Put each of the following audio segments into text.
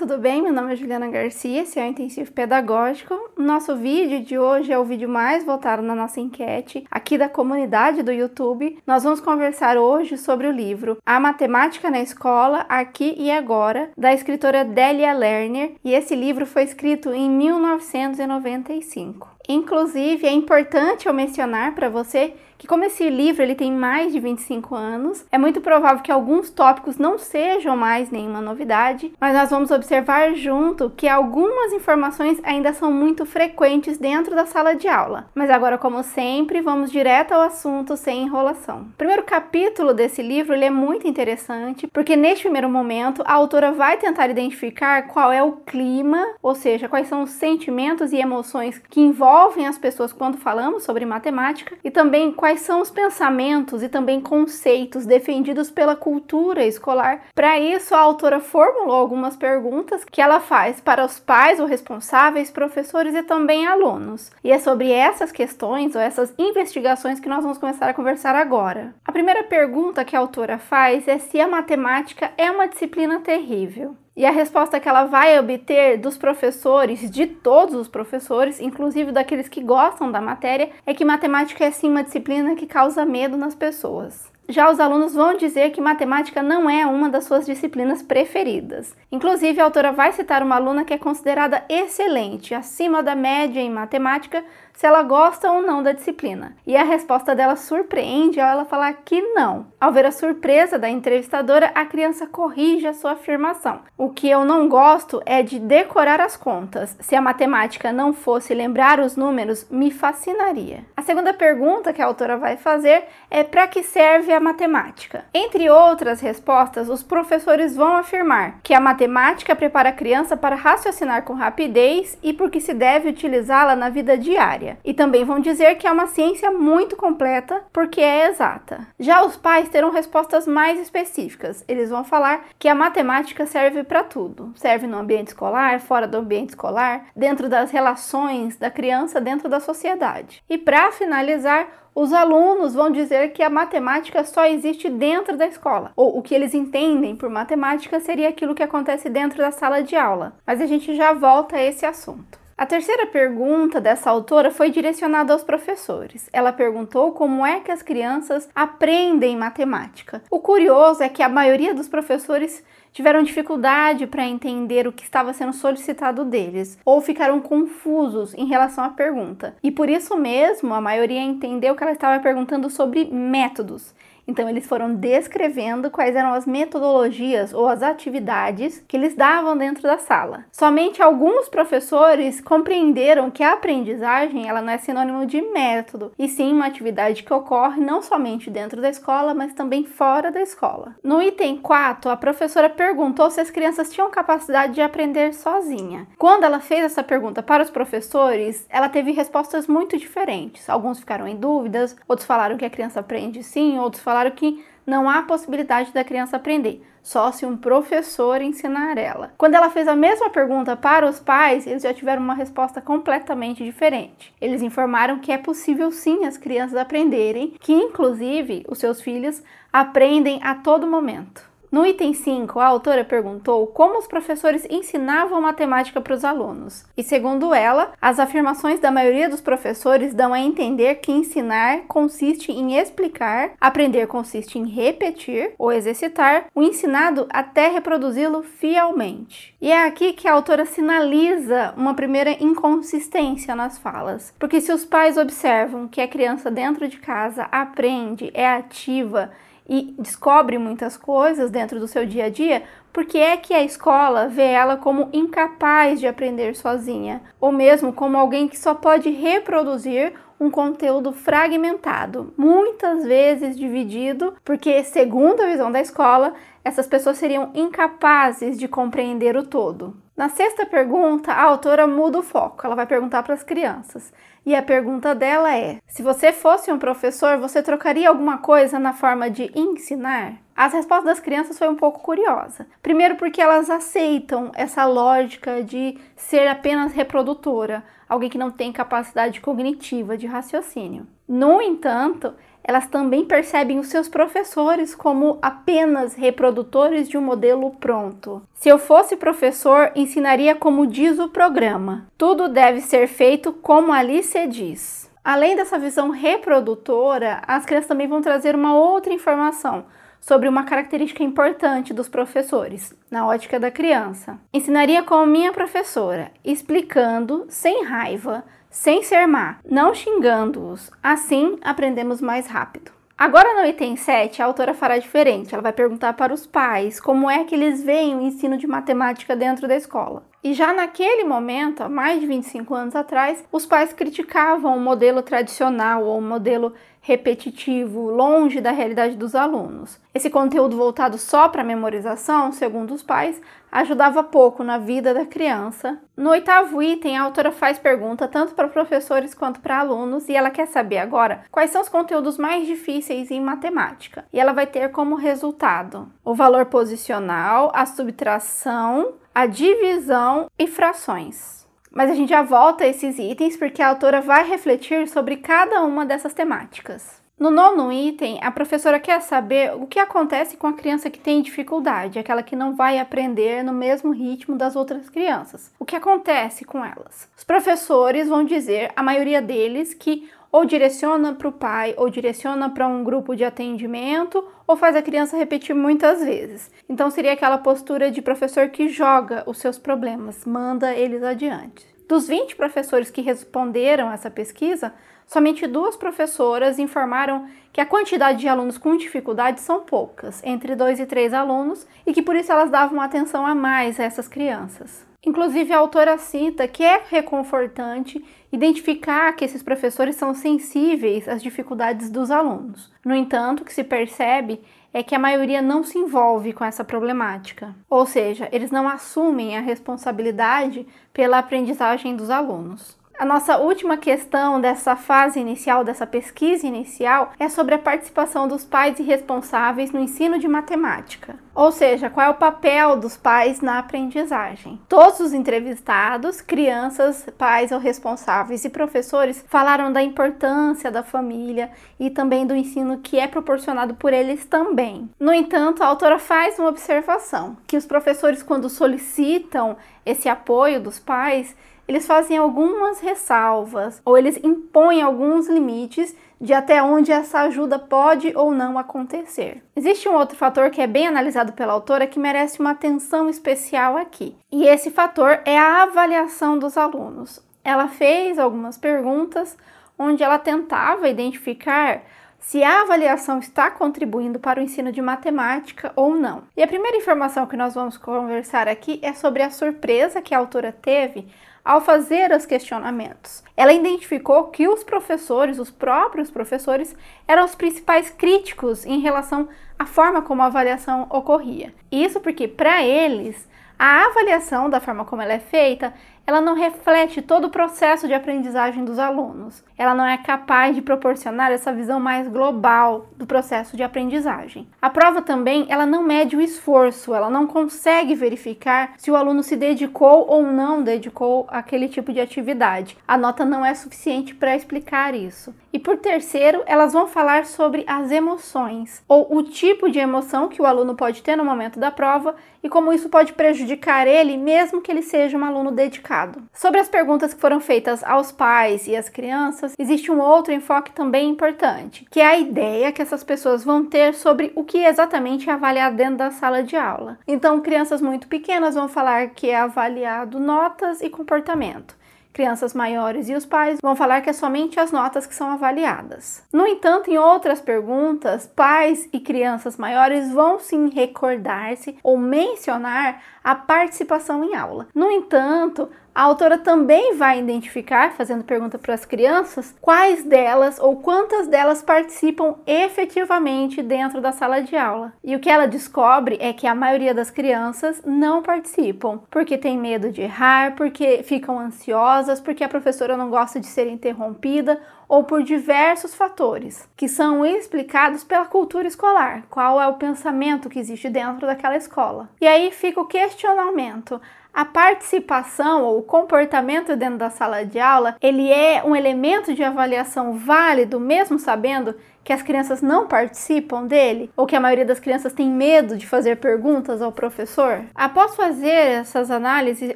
tudo bem? Meu nome é Juliana Garcia, esse é o Intensivo Pedagógico. Nosso vídeo de hoje é o vídeo mais votado na nossa enquete aqui da comunidade do YouTube. Nós vamos conversar hoje sobre o livro A Matemática na Escola, Aqui e Agora, da escritora Delia Lerner, e esse livro foi escrito em 1995. Inclusive, é importante eu mencionar para você que como esse livro ele tem mais de 25 anos, é muito provável que alguns tópicos não sejam mais nenhuma novidade, mas nós vamos observar junto que algumas informações ainda são muito frequentes dentro da sala de aula. Mas agora, como sempre, vamos direto ao assunto sem enrolação. O primeiro capítulo desse livro ele é muito interessante, porque neste primeiro momento a autora vai tentar identificar qual é o clima, ou seja, quais são os sentimentos e emoções que envolvem as pessoas quando falamos sobre matemática e também quais quais são os pensamentos e também conceitos defendidos pela cultura escolar. Para isso, a autora formulou algumas perguntas que ela faz para os pais ou responsáveis, professores e também alunos. E é sobre essas questões ou essas investigações que nós vamos começar a conversar agora. A primeira pergunta que a autora faz é se a matemática é uma disciplina terrível. E a resposta que ela vai obter dos professores, de todos os professores, inclusive daqueles que gostam da matéria, é que matemática é sim uma disciplina que causa medo nas pessoas. Já os alunos vão dizer que matemática não é uma das suas disciplinas preferidas. Inclusive, a autora vai citar uma aluna que é considerada excelente, acima da média em matemática, se ela gosta ou não da disciplina. E a resposta dela surpreende ao ela falar que não. Ao ver a surpresa da entrevistadora, a criança corrige a sua afirmação. O que eu não gosto é de decorar as contas. Se a matemática não fosse lembrar os números, me fascinaria. A segunda pergunta que a autora vai fazer é para que serve a matemática? Entre outras respostas, os professores vão afirmar que a matemática prepara a criança para raciocinar com rapidez e porque se deve utilizá-la na vida diária. E também vão dizer que é uma ciência muito completa porque é exata. Já os pais terão respostas mais específicas. Eles vão falar que a matemática serve para tudo. Serve no ambiente escolar, fora do ambiente escolar, dentro das relações da criança dentro da sociedade. E para finalizar, os alunos vão dizer que a matemática só existe dentro da escola, ou o que eles entendem por matemática seria aquilo que acontece dentro da sala de aula. Mas a gente já volta a esse assunto. A terceira pergunta dessa autora foi direcionada aos professores. Ela perguntou como é que as crianças aprendem matemática. O curioso é que a maioria dos professores tiveram dificuldade para entender o que estava sendo solicitado deles ou ficaram confusos em relação à pergunta. E por isso mesmo, a maioria entendeu que ela estava perguntando sobre métodos então, eles foram descrevendo quais eram as metodologias ou as atividades que eles davam dentro da sala. Somente alguns professores compreenderam que a aprendizagem ela não é sinônimo de método, e sim uma atividade que ocorre não somente dentro da escola, mas também fora da escola. No item 4, a professora perguntou se as crianças tinham capacidade de aprender sozinha. Quando ela fez essa pergunta para os professores, ela teve respostas muito diferentes. Alguns ficaram em dúvidas, outros falaram que a criança aprende sim, outros falaram claro que não há possibilidade da criança aprender, só se um professor ensinar ela. Quando ela fez a mesma pergunta para os pais, eles já tiveram uma resposta completamente diferente. Eles informaram que é possível sim as crianças aprenderem, que inclusive os seus filhos aprendem a todo momento. No item 5, a autora perguntou como os professores ensinavam matemática para os alunos. E segundo ela, as afirmações da maioria dos professores dão a entender que ensinar consiste em explicar, aprender consiste em repetir ou exercitar o ensinado até reproduzi-lo fielmente. E é aqui que a autora sinaliza uma primeira inconsistência nas falas. Porque se os pais observam que a criança dentro de casa aprende, é ativa, e descobre muitas coisas dentro do seu dia a dia, porque é que a escola vê ela como incapaz de aprender sozinha, ou mesmo como alguém que só pode reproduzir um conteúdo fragmentado, muitas vezes dividido, porque, segundo a visão da escola, essas pessoas seriam incapazes de compreender o todo. Na sexta pergunta, a autora muda o foco. Ela vai perguntar para as crianças. E a pergunta dela é: se você fosse um professor, você trocaria alguma coisa na forma de ensinar? As respostas das crianças foi um pouco curiosa. Primeiro porque elas aceitam essa lógica de ser apenas reprodutora, alguém que não tem capacidade cognitiva de raciocínio. No entanto, elas também percebem os seus professores como apenas reprodutores de um modelo pronto. Se eu fosse professor, ensinaria como diz o programa: tudo deve ser feito como ali se diz. Além dessa visão reprodutora, as crianças também vão trazer uma outra informação sobre uma característica importante dos professores, na ótica da criança. Ensinaria como minha professora, explicando sem raiva, sem ser má, não xingando-os. Assim aprendemos mais rápido. Agora no item 7, a autora fará diferente. Ela vai perguntar para os pais como é que eles veem o ensino de matemática dentro da escola. E já naquele momento, há mais de 25 anos atrás, os pais criticavam o modelo tradicional ou o modelo repetitivo, longe da realidade dos alunos. Esse conteúdo voltado só para memorização, segundo os pais, ajudava pouco na vida da criança. No oitavo item, a autora faz pergunta tanto para professores quanto para alunos e ela quer saber agora quais são os conteúdos mais difíceis em matemática. E ela vai ter como resultado o valor posicional, a subtração, a divisão e frações. Mas a gente já volta a esses itens porque a autora vai refletir sobre cada uma dessas temáticas. No nono item, a professora quer saber o que acontece com a criança que tem dificuldade, aquela que não vai aprender no mesmo ritmo das outras crianças. O que acontece com elas? Os professores vão dizer, a maioria deles, que ou direciona para o pai, ou direciona para um grupo de atendimento, ou faz a criança repetir muitas vezes. Então seria aquela postura de professor que joga os seus problemas, manda eles adiante. Dos 20 professores que responderam essa pesquisa, somente duas professoras informaram que a quantidade de alunos com dificuldade são poucas, entre dois e três alunos, e que por isso elas davam atenção a mais a essas crianças. Inclusive, a autora cita que é reconfortante identificar que esses professores são sensíveis às dificuldades dos alunos. No entanto, o que se percebe é que a maioria não se envolve com essa problemática, ou seja, eles não assumem a responsabilidade pela aprendizagem dos alunos. A nossa última questão dessa fase inicial, dessa pesquisa inicial, é sobre a participação dos pais e responsáveis no ensino de matemática. Ou seja, qual é o papel dos pais na aprendizagem. Todos os entrevistados, crianças, pais ou responsáveis e professores, falaram da importância da família e também do ensino que é proporcionado por eles também. No entanto, a autora faz uma observação: que os professores, quando solicitam esse apoio dos pais, eles fazem algumas ressalvas ou eles impõem alguns limites de até onde essa ajuda pode ou não acontecer. Existe um outro fator que é bem analisado pela autora que merece uma atenção especial aqui, e esse fator é a avaliação dos alunos. Ela fez algumas perguntas onde ela tentava identificar se a avaliação está contribuindo para o ensino de matemática ou não. E a primeira informação que nós vamos conversar aqui é sobre a surpresa que a autora teve ao fazer os questionamentos. Ela identificou que os professores, os próprios professores, eram os principais críticos em relação à forma como a avaliação ocorria. Isso porque, para eles, a avaliação da forma como ela é feita ela não reflete todo o processo de aprendizagem dos alunos. Ela não é capaz de proporcionar essa visão mais global do processo de aprendizagem. A prova também, ela não mede o esforço, ela não consegue verificar se o aluno se dedicou ou não dedicou àquele tipo de atividade. A nota não é suficiente para explicar isso. E por terceiro, elas vão falar sobre as emoções, ou o tipo de emoção que o aluno pode ter no momento da prova e como isso pode prejudicar ele, mesmo que ele seja um aluno dedicado. Sobre as perguntas que foram feitas aos pais e às crianças, existe um outro enfoque também importante, que é a ideia que essas pessoas vão ter sobre o que exatamente é avaliado dentro da sala de aula. Então, crianças muito pequenas vão falar que é avaliado notas e comportamento crianças maiores e os pais vão falar que é somente as notas que são avaliadas. No entanto, em outras perguntas, pais e crianças maiores vão sim recordar-se ou mencionar a participação em aula. No entanto, a autora também vai identificar, fazendo pergunta para as crianças, quais delas ou quantas delas participam efetivamente dentro da sala de aula. E o que ela descobre é que a maioria das crianças não participam, porque tem medo de errar, porque ficam ansiosas, porque a professora não gosta de ser interrompida ou por diversos fatores que são explicados pela cultura escolar, qual é o pensamento que existe dentro daquela escola. E aí fica o questionamento: a participação ou o comportamento dentro da sala de aula, ele é um elemento de avaliação válido, mesmo sabendo que as crianças não participam dele? Ou que a maioria das crianças tem medo de fazer perguntas ao professor? Após fazer essas análises,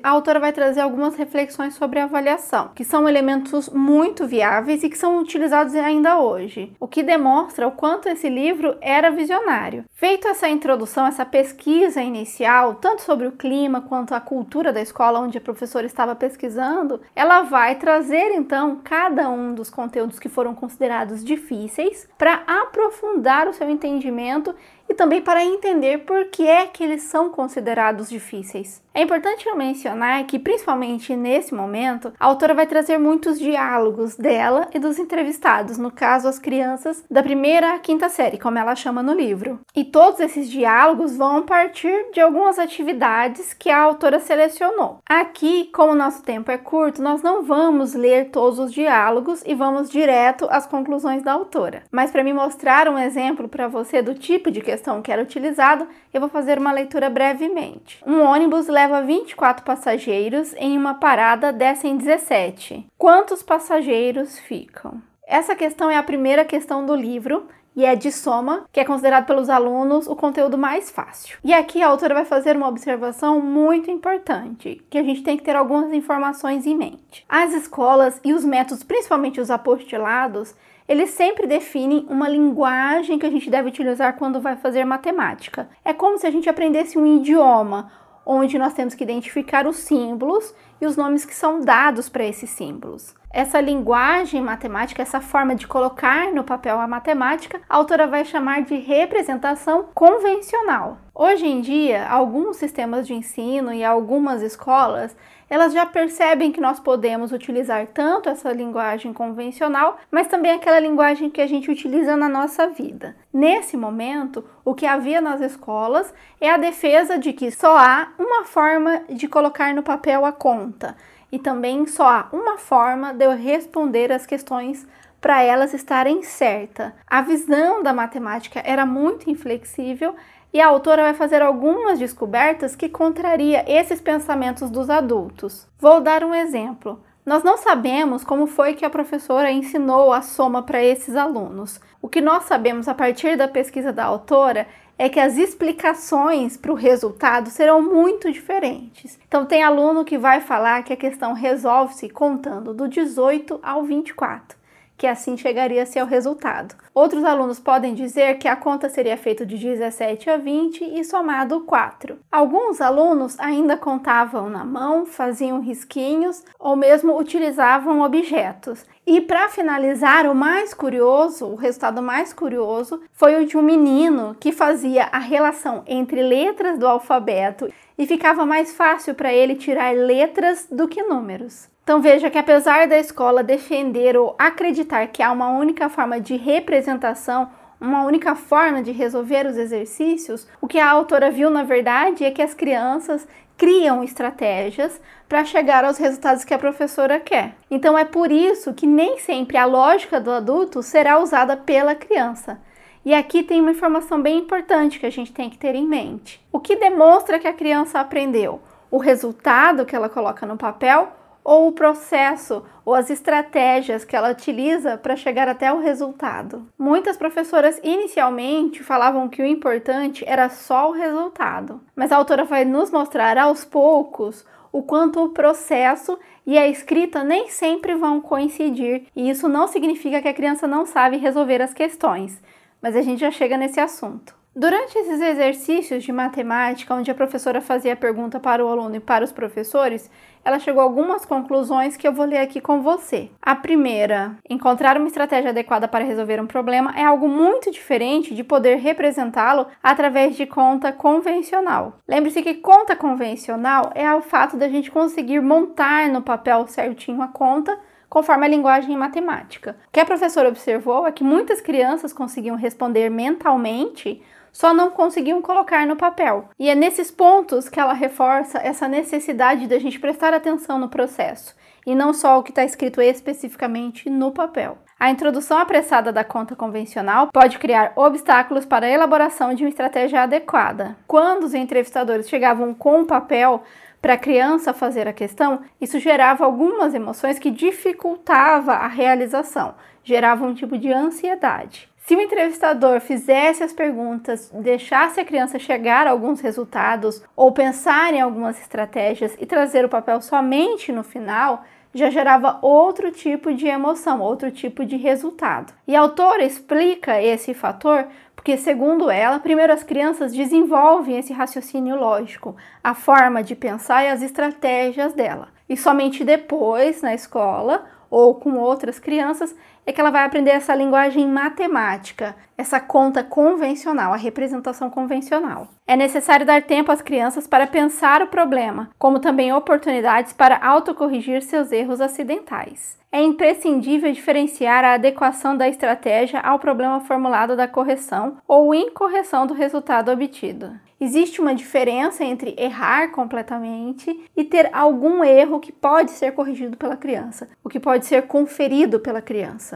a autora vai trazer algumas reflexões sobre a avaliação, que são elementos muito viáveis e que são utilizados ainda hoje, o que demonstra o quanto esse livro era visionário. Feito essa introdução, essa pesquisa inicial, tanto sobre o clima quanto a cultura da escola onde a professora estava pesquisando, ela vai trazer então cada um dos conteúdos que foram considerados difíceis para aprofundar o seu entendimento e também para entender por que é que eles são considerados difíceis. É importante eu mencionar que, principalmente nesse momento, a autora vai trazer muitos diálogos dela e dos entrevistados, no caso, as crianças da primeira à quinta série, como ela chama no livro. E todos esses diálogos vão partir de algumas atividades que a autora selecionou. Aqui, como o nosso tempo é curto, nós não vamos ler todos os diálogos e vamos direto às conclusões da autora. Mas para me mostrar um exemplo para você do tipo de questão que era utilizado, eu vou fazer uma leitura brevemente. Um ônibus leva 24 passageiros em uma parada descem 17. Quantos passageiros ficam? Essa questão é a primeira questão do livro e é de soma, que é considerado pelos alunos o conteúdo mais fácil. E aqui a autora vai fazer uma observação muito importante, que a gente tem que ter algumas informações em mente. As escolas e os métodos, principalmente os apostilados, eles sempre definem uma linguagem que a gente deve utilizar quando vai fazer matemática. É como se a gente aprendesse um idioma, onde nós temos que identificar os símbolos e os nomes que são dados para esses símbolos. Essa linguagem matemática, essa forma de colocar no papel a matemática, a autora vai chamar de representação convencional. Hoje em dia, alguns sistemas de ensino e algumas escolas elas já percebem que nós podemos utilizar tanto essa linguagem convencional, mas também aquela linguagem que a gente utiliza na nossa vida. Nesse momento, o que havia nas escolas é a defesa de que só há uma forma de colocar no papel a conta e também só há uma forma de eu responder as questões para elas estarem certas. A visão da matemática era muito inflexível e a autora vai fazer algumas descobertas que contraria esses pensamentos dos adultos. Vou dar um exemplo. Nós não sabemos como foi que a professora ensinou a soma para esses alunos. O que nós sabemos a partir da pesquisa da autora é que as explicações para o resultado serão muito diferentes. Então, tem aluno que vai falar que a questão resolve-se contando do 18 ao 24 que assim chegaria-se ao resultado. Outros alunos podem dizer que a conta seria feita de 17 a 20 e somado 4. Alguns alunos ainda contavam na mão, faziam risquinhos ou mesmo utilizavam objetos. E para finalizar, o mais curioso, o resultado mais curioso, foi o de um menino que fazia a relação entre letras do alfabeto e ficava mais fácil para ele tirar letras do que números. Então veja que apesar da escola defender ou acreditar que há uma única forma de representação, uma única forma de resolver os exercícios, o que a autora viu na verdade é que as crianças criam estratégias para chegar aos resultados que a professora quer. Então é por isso que nem sempre a lógica do adulto será usada pela criança. E aqui tem uma informação bem importante que a gente tem que ter em mente. O que demonstra que a criança aprendeu? O resultado que ela coloca no papel ou o processo ou as estratégias que ela utiliza para chegar até o resultado. Muitas professoras inicialmente falavam que o importante era só o resultado, mas a autora vai nos mostrar aos poucos o quanto o processo e a escrita nem sempre vão coincidir, e isso não significa que a criança não sabe resolver as questões, mas a gente já chega nesse assunto. Durante esses exercícios de matemática, onde a professora fazia a pergunta para o aluno e para os professores, ela chegou a algumas conclusões que eu vou ler aqui com você. A primeira, encontrar uma estratégia adequada para resolver um problema é algo muito diferente de poder representá-lo através de conta convencional. Lembre-se que conta convencional é o fato da gente conseguir montar no papel certinho a conta conforme a linguagem matemática. O que a professora observou é que muitas crianças conseguiam responder mentalmente só não conseguiam colocar no papel. E é nesses pontos que ela reforça essa necessidade da gente prestar atenção no processo e não só o que está escrito especificamente no papel. A introdução apressada da conta convencional pode criar obstáculos para a elaboração de uma estratégia adequada. Quando os entrevistadores chegavam com o papel para a criança fazer a questão, isso gerava algumas emoções que dificultava a realização, gerava um tipo de ansiedade. Se o entrevistador fizesse as perguntas, deixasse a criança chegar a alguns resultados ou pensar em algumas estratégias e trazer o papel somente no final, já gerava outro tipo de emoção, outro tipo de resultado. E a autora explica esse fator porque, segundo ela, primeiro as crianças desenvolvem esse raciocínio lógico, a forma de pensar e as estratégias dela. E somente depois, na escola ou com outras crianças, é que ela vai aprender essa linguagem matemática, essa conta convencional, a representação convencional. É necessário dar tempo às crianças para pensar o problema, como também oportunidades para autocorrigir seus erros acidentais. É imprescindível diferenciar a adequação da estratégia ao problema formulado da correção ou incorreção do resultado obtido. Existe uma diferença entre errar completamente e ter algum erro que pode ser corrigido pela criança, o que pode ser conferido pela criança.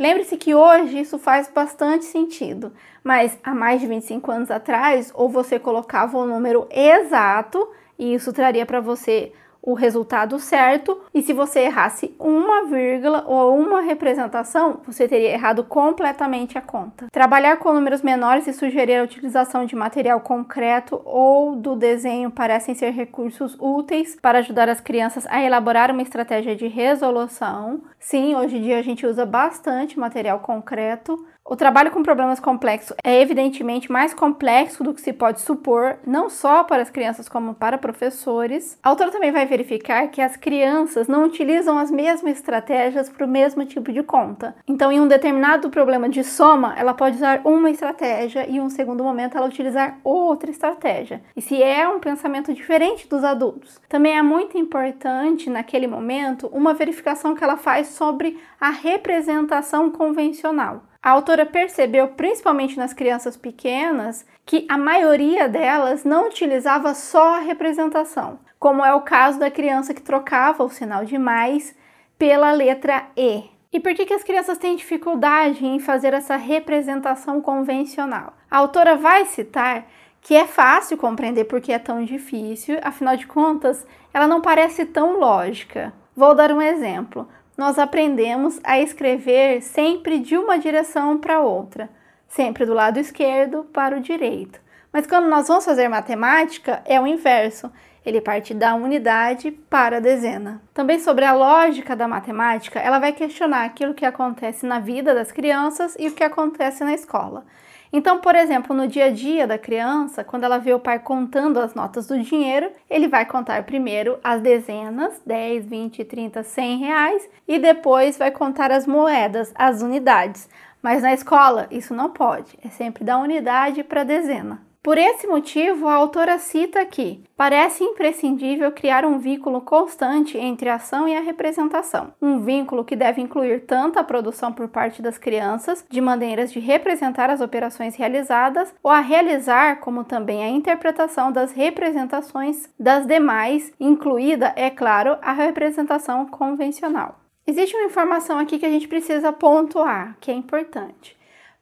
Lembre-se que hoje isso faz bastante sentido, mas há mais de 25 anos atrás, ou você colocava o número exato e isso traria para você o resultado certo, e se você errasse uma vírgula ou uma representação, você teria errado completamente a conta. Trabalhar com números menores e sugerir a utilização de material concreto ou do desenho parecem ser recursos úteis para ajudar as crianças a elaborar uma estratégia de resolução. Sim, hoje em dia a gente usa bastante material concreto, o trabalho com problemas complexos é evidentemente mais complexo do que se pode supor, não só para as crianças como para professores. A autora também vai verificar que as crianças não utilizam as mesmas estratégias para o mesmo tipo de conta. Então, em um determinado problema de soma, ela pode usar uma estratégia e em um segundo momento ela utilizar outra estratégia. E se é um pensamento diferente dos adultos, também é muito importante naquele momento uma verificação que ela faz sobre a representação convencional. A autora percebeu, principalmente nas crianças pequenas, que a maioria delas não utilizava só a representação, como é o caso da criança que trocava o sinal de mais pela letra E. E por que, que as crianças têm dificuldade em fazer essa representação convencional? A autora vai citar que é fácil compreender porque é tão difícil, afinal de contas, ela não parece tão lógica. Vou dar um exemplo nós aprendemos a escrever sempre de uma direção para outra, sempre do lado esquerdo para o direito. Mas quando nós vamos fazer matemática, é o inverso. Ele parte da unidade para a dezena. Também sobre a lógica da matemática, ela vai questionar aquilo que acontece na vida das crianças e o que acontece na escola. Então, por exemplo, no dia a dia da criança, quando ela vê o pai contando as notas do dinheiro, ele vai contar primeiro as dezenas, 10, 20, 30, 100 reais, e depois vai contar as moedas, as unidades. Mas na escola, isso não pode, é sempre da unidade para dezena. Por esse motivo, a autora cita que parece imprescindível criar um vínculo constante entre a ação e a representação. Um vínculo que deve incluir tanto a produção por parte das crianças, de maneiras de representar as operações realizadas, ou a realizar, como também a interpretação das representações das demais, incluída, é claro, a representação convencional. Existe uma informação aqui que a gente precisa pontuar, que é importante.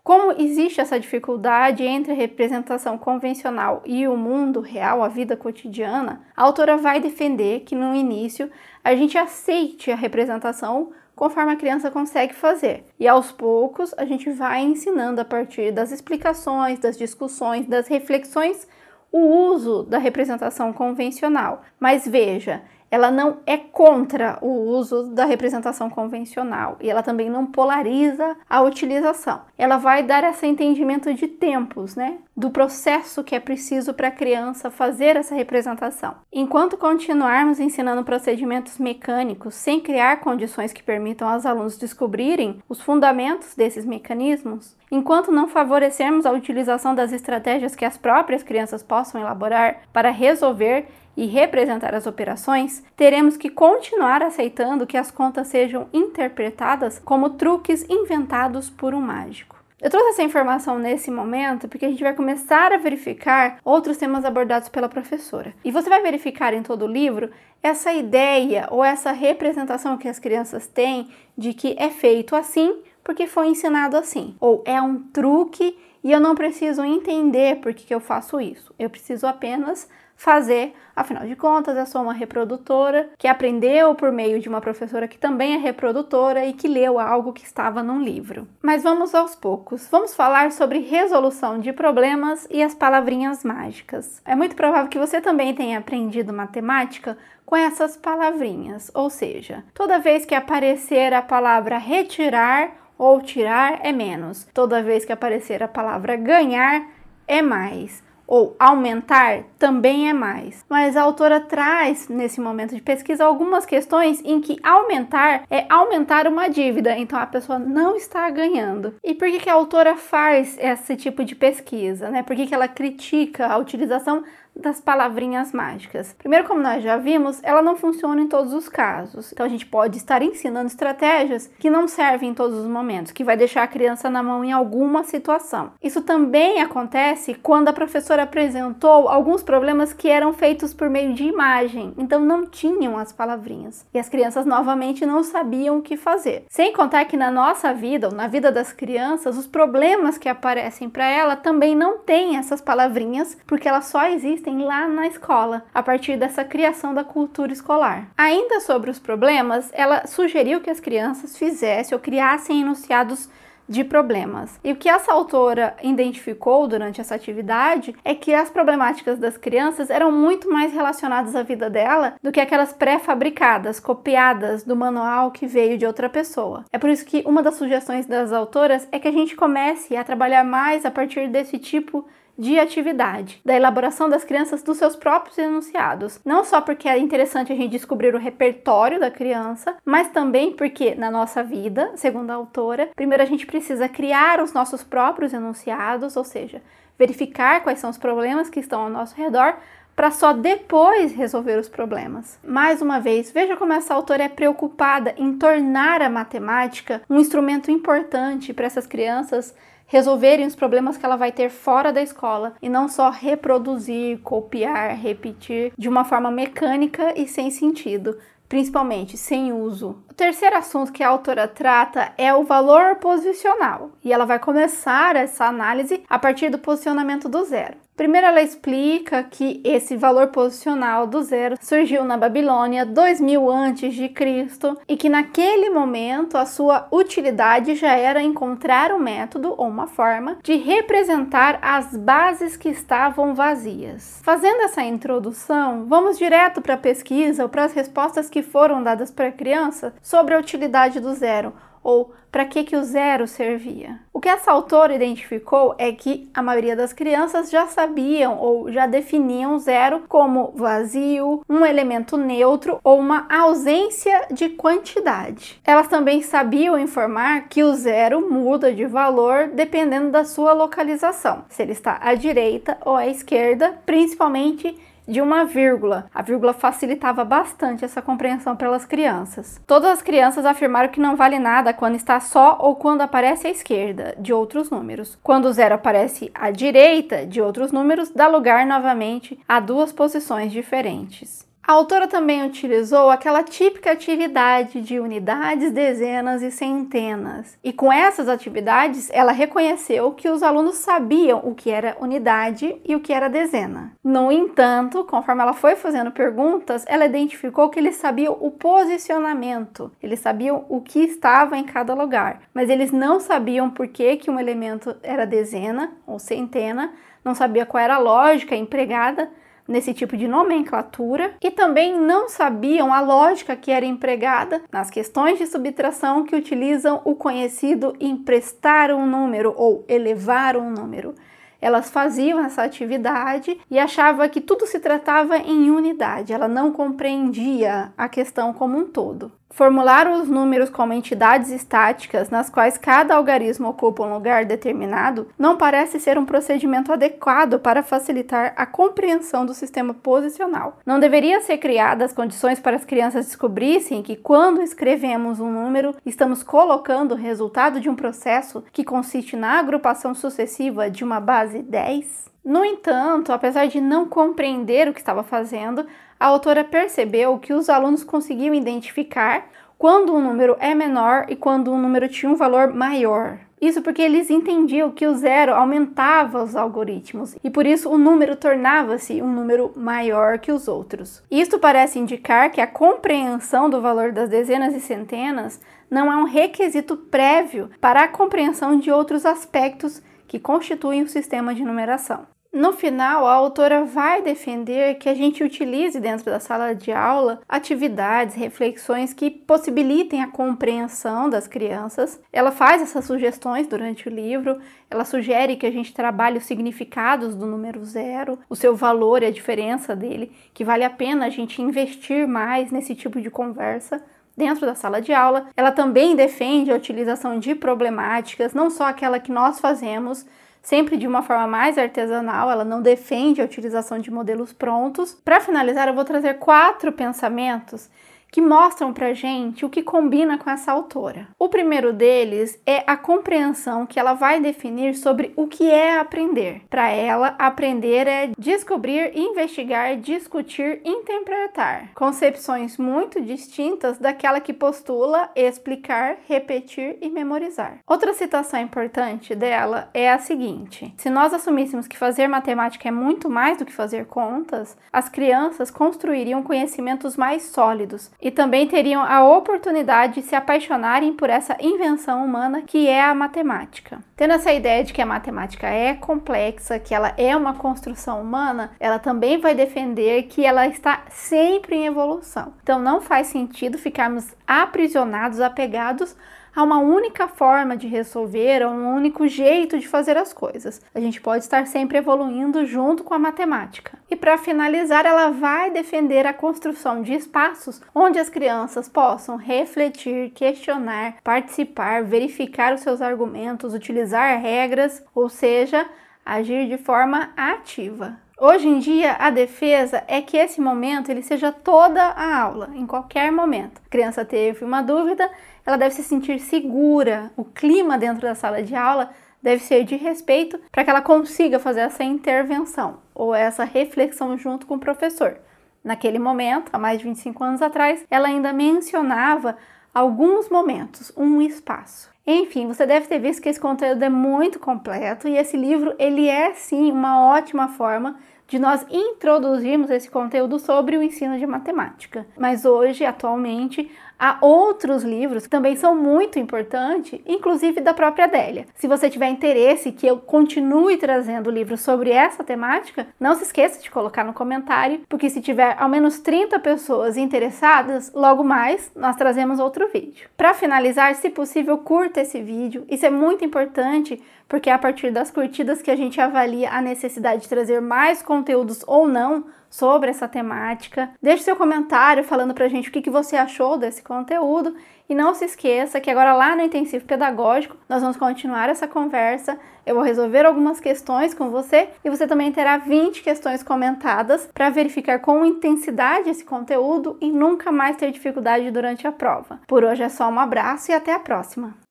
Como existe essa dificuldade entre a representação convencional e o mundo real, a vida cotidiana, a autora vai defender que no início a gente aceite a representação conforme a criança consegue fazer. E aos poucos a gente vai ensinando a partir das explicações, das discussões, das reflexões, o uso da representação convencional. Mas veja, ela não é contra o uso da representação convencional e ela também não polariza a utilização. Ela vai dar esse entendimento de tempos, né? Do processo que é preciso para a criança fazer essa representação. Enquanto continuarmos ensinando procedimentos mecânicos sem criar condições que permitam aos alunos descobrirem os fundamentos desses mecanismos, enquanto não favorecermos a utilização das estratégias que as próprias crianças possam elaborar para resolver e representar as operações, teremos que continuar aceitando que as contas sejam interpretadas como truques inventados por um mágico. Eu trouxe essa informação nesse momento porque a gente vai começar a verificar outros temas abordados pela professora. E você vai verificar em todo o livro essa ideia ou essa representação que as crianças têm de que é feito assim porque foi ensinado assim, ou é um truque e eu não preciso entender por que, que eu faço isso. Eu preciso apenas fazer, afinal de contas, eu sou uma reprodutora que aprendeu por meio de uma professora que também é reprodutora e que leu algo que estava num livro. Mas vamos aos poucos. Vamos falar sobre resolução de problemas e as palavrinhas mágicas. É muito provável que você também tenha aprendido matemática com essas palavrinhas, ou seja, toda vez que aparecer a palavra retirar ou tirar é menos, toda vez que aparecer a palavra ganhar é mais ou aumentar também é mais. Mas a autora traz nesse momento de pesquisa algumas questões em que aumentar é aumentar uma dívida, então a pessoa não está ganhando. E por que, que a autora faz esse tipo de pesquisa? Né? Por que, que ela critica a utilização das palavrinhas mágicas. Primeiro, como nós já vimos, ela não funciona em todos os casos. Então a gente pode estar ensinando estratégias que não servem em todos os momentos, que vai deixar a criança na mão em alguma situação. Isso também acontece quando a professora apresentou alguns problemas que eram feitos por meio de imagem, então não tinham as palavrinhas. E as crianças novamente não sabiam o que fazer. Sem contar que na nossa vida, ou na vida das crianças, os problemas que aparecem para ela também não têm essas palavrinhas, porque elas só existem existem lá na escola, a partir dessa criação da cultura escolar. Ainda sobre os problemas, ela sugeriu que as crianças fizessem ou criassem enunciados de problemas. E o que essa autora identificou durante essa atividade é que as problemáticas das crianças eram muito mais relacionadas à vida dela do que aquelas pré-fabricadas, copiadas do manual que veio de outra pessoa. É por isso que uma das sugestões das autoras é que a gente comece a trabalhar mais a partir desse tipo de atividade, da elaboração das crianças dos seus próprios enunciados. Não só porque é interessante a gente descobrir o repertório da criança, mas também porque na nossa vida, segundo a autora, primeiro a gente precisa criar os nossos próprios enunciados, ou seja, verificar quais são os problemas que estão ao nosso redor para só depois resolver os problemas. Mais uma vez, veja como essa autora é preocupada em tornar a matemática um instrumento importante para essas crianças resolverem os problemas que ela vai ter fora da escola e não só reproduzir, copiar, repetir de uma forma mecânica e sem sentido, principalmente sem uso. O terceiro assunto que a autora trata é o valor posicional, e ela vai começar essa análise a partir do posicionamento do zero. Primeiro, ela explica que esse valor posicional do zero surgiu na Babilônia 2000 antes de Cristo e que naquele momento a sua utilidade já era encontrar um método ou uma forma de representar as bases que estavam vazias. Fazendo essa introdução, vamos direto para a pesquisa ou para as respostas que foram dadas para a criança sobre a utilidade do zero ou para que, que o zero servia. O que essa autora identificou é que a maioria das crianças já sabiam ou já definiam zero como vazio, um elemento neutro ou uma ausência de quantidade. Elas também sabiam informar que o zero muda de valor dependendo da sua localização, se ele está à direita ou à esquerda, principalmente de uma vírgula. A vírgula facilitava bastante essa compreensão pelas crianças. Todas as crianças afirmaram que não vale nada quando está só ou quando aparece à esquerda de outros números. Quando o zero aparece à direita de outros números, dá lugar novamente a duas posições diferentes. A autora também utilizou aquela típica atividade de unidades, dezenas e centenas. E com essas atividades, ela reconheceu que os alunos sabiam o que era unidade e o que era dezena. No entanto, conforme ela foi fazendo perguntas, ela identificou que eles sabiam o posicionamento, eles sabiam o que estava em cada lugar, mas eles não sabiam por que, que um elemento era dezena ou centena, não sabia qual era a lógica empregada nesse tipo de nomenclatura e também não sabiam a lógica que era empregada nas questões de subtração que utilizam o conhecido emprestar um número ou elevar um número. Elas faziam essa atividade e achava que tudo se tratava em unidade, ela não compreendia a questão como um todo. Formular os números como entidades estáticas nas quais cada algarismo ocupa um lugar determinado não parece ser um procedimento adequado para facilitar a compreensão do sistema posicional. Não deveria ser criadas condições para as crianças descobrissem que quando escrevemos um número, estamos colocando o resultado de um processo que consiste na agrupação sucessiva de uma base 10? No entanto, apesar de não compreender o que estava fazendo, a autora percebeu que os alunos conseguiam identificar quando um número é menor e quando um número tinha um valor maior. Isso porque eles entendiam que o zero aumentava os algoritmos e por isso o número tornava-se um número maior que os outros. Isto parece indicar que a compreensão do valor das dezenas e centenas não é um requisito prévio para a compreensão de outros aspectos que constituem o sistema de numeração. No final, a autora vai defender que a gente utilize dentro da sala de aula atividades, reflexões que possibilitem a compreensão das crianças. Ela faz essas sugestões durante o livro, ela sugere que a gente trabalhe os significados do número zero, o seu valor e a diferença dele, que vale a pena a gente investir mais nesse tipo de conversa dentro da sala de aula. Ela também defende a utilização de problemáticas, não só aquela que nós fazemos, sempre de uma forma mais artesanal, ela não defende a utilização de modelos prontos. Para finalizar, eu vou trazer quatro pensamentos que mostram pra gente o que combina com essa autora. O primeiro deles é a compreensão que ela vai definir sobre o que é aprender. Para ela, aprender é descobrir, investigar, discutir, interpretar. Concepções muito distintas daquela que postula explicar, repetir e memorizar. Outra citação importante dela é a seguinte: se nós assumíssemos que fazer matemática é muito mais do que fazer contas, as crianças construiriam conhecimentos mais sólidos e também teriam a oportunidade de se apaixonarem por essa invenção humana que é a matemática. Tendo essa ideia de que a matemática é complexa, que ela é uma construção humana, ela também vai defender que ela está sempre em evolução. Então não faz sentido ficarmos aprisionados, apegados a uma única forma de resolver, a um único jeito de fazer as coisas. A gente pode estar sempre evoluindo junto com a matemática. E para finalizar, ela vai defender a construção de espaços onde as crianças possam refletir, questionar, participar, verificar os seus argumentos, utilizar regras, ou seja, agir de forma ativa. Hoje em dia, a defesa é que esse momento ele seja toda a aula, em qualquer momento. A criança teve uma dúvida, ela deve se sentir segura. O clima dentro da sala de aula deve ser de respeito para que ela consiga fazer essa intervenção ou essa reflexão junto com o professor. Naquele momento, há mais de 25 anos atrás, ela ainda mencionava alguns momentos, um espaço. Enfim, você deve ter visto que esse conteúdo é muito completo e esse livro ele é sim uma ótima forma de nós introduzirmos esse conteúdo sobre o ensino de matemática. Mas hoje, atualmente, Há outros livros que também são muito importantes, inclusive da própria Adélia. Se você tiver interesse que eu continue trazendo livros sobre essa temática, não se esqueça de colocar no comentário, porque se tiver ao menos 30 pessoas interessadas, logo mais nós trazemos outro vídeo. Para finalizar, se possível, curta esse vídeo. Isso é muito importante porque é a partir das curtidas que a gente avalia a necessidade de trazer mais conteúdos ou não sobre essa temática. Deixe seu comentário falando pra gente o que, que você achou desse conteúdo e não se esqueça que agora lá no intensivo pedagógico nós vamos continuar essa conversa. Eu vou resolver algumas questões com você e você também terá 20 questões comentadas para verificar com intensidade esse conteúdo e nunca mais ter dificuldade durante a prova. Por hoje é só um abraço e até a próxima.